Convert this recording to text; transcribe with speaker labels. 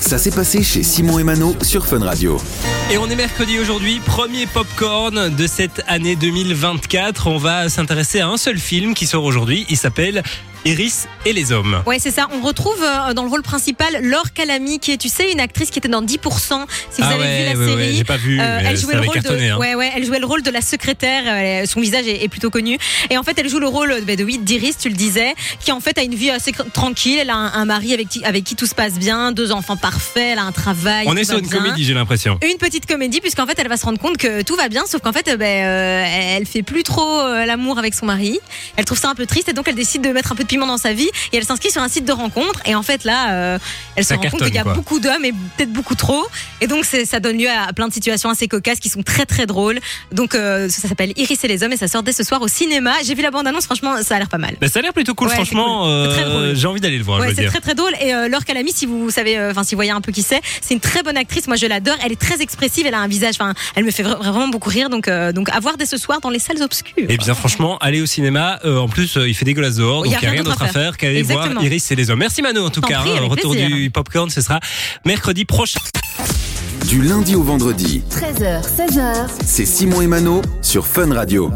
Speaker 1: Ça s'est passé chez Simon et Mano sur Fun Radio.
Speaker 2: Et on est mercredi aujourd'hui, premier popcorn de cette année 2024. On va s'intéresser à un seul film qui sort aujourd'hui. Il s'appelle Iris et les hommes.
Speaker 3: Ouais, c'est ça. On retrouve euh, dans le rôle principal Laure Calamy, qui est, tu sais, une actrice qui était dans 10%. Si vous
Speaker 2: Ah
Speaker 3: avez
Speaker 2: ouais,
Speaker 3: vu la
Speaker 2: ouais, ouais,
Speaker 3: série,
Speaker 2: j'ai pas vu,
Speaker 3: euh,
Speaker 2: mais
Speaker 3: elle
Speaker 2: ça
Speaker 3: jouait le
Speaker 2: avait
Speaker 3: rôle
Speaker 2: cartonné,
Speaker 3: de,
Speaker 2: hein.
Speaker 3: ouais, ouais, elle jouait le rôle de la secrétaire. euh, son visage est, est plutôt connu. Et en fait, elle joue le rôle bah, de oui, d'Iris, tu le disais, qui en fait a une vie assez cr- tranquille. Elle a un, un mari avec qui, avec qui tout se passe bien, deux enfants parfaits, elle a un travail.
Speaker 2: On
Speaker 3: tout
Speaker 2: est
Speaker 3: va
Speaker 2: sur une
Speaker 3: bien.
Speaker 2: comédie, j'ai l'impression.
Speaker 3: Une petite comédie, puisqu'en fait, elle va se rendre compte que tout va bien, sauf qu'en fait, euh, ben, euh, elle fait plus trop euh, l'amour avec son mari. Elle trouve ça un peu triste et donc elle décide de mettre un peu de piment dans sa vie et elle s'inscrit sur un site de rencontre. Et en fait, là, euh, elle se
Speaker 2: Ça
Speaker 3: rend compte qu'il y a
Speaker 2: quoi.
Speaker 3: beaucoup d'hommes et peut-être beaucoup trop. Et donc, c'est- ça donne lieu à plein de situations assez cocasses qui sont très très drôles. Donc, euh, ça s'appelle Iris et les hommes et ça sort dès ce soir au cinéma. J'ai vu la bande-annonce, franchement, ça a l'air pas mal.
Speaker 2: Mais ça a l'air plutôt cool,
Speaker 3: Ouais, c'est
Speaker 2: franchement.
Speaker 3: cool. C'est très
Speaker 2: euh,
Speaker 3: drôle.
Speaker 2: j'ai envie d'aller le voir,
Speaker 3: Ouais,
Speaker 2: je veux
Speaker 3: c'est
Speaker 2: dire.
Speaker 3: très très drôle. Et euh, Laure Calamy, si vous savez, euh, enfin si vous voyez un peu qui c'est, c'est une très bonne actrice. Moi, je l'adore. Elle est très expressive. Elle a un visage, enfin, elle me fait vra- vraiment beaucoup rire. Donc, euh, donc à voir dès ce soir dans les salles obscures.
Speaker 2: Eh bien, franchement, allez au cinéma. Euh, en plus, euh, il fait dégueulasse dehors,
Speaker 3: Il
Speaker 2: donc
Speaker 3: a rien
Speaker 2: rien d'autre à faire qu'aller voir. Iris et les hommes. Merci Mano, en tout cas.
Speaker 3: prie,
Speaker 2: hein.
Speaker 3: avec
Speaker 2: Retour
Speaker 3: plaisir.
Speaker 2: du popcorn, ce sera mercredi prochain.
Speaker 1: Du lundi au vendredi,
Speaker 4: 13h, 16h,
Speaker 1: c'est Simon et Mano sur Fun Radio.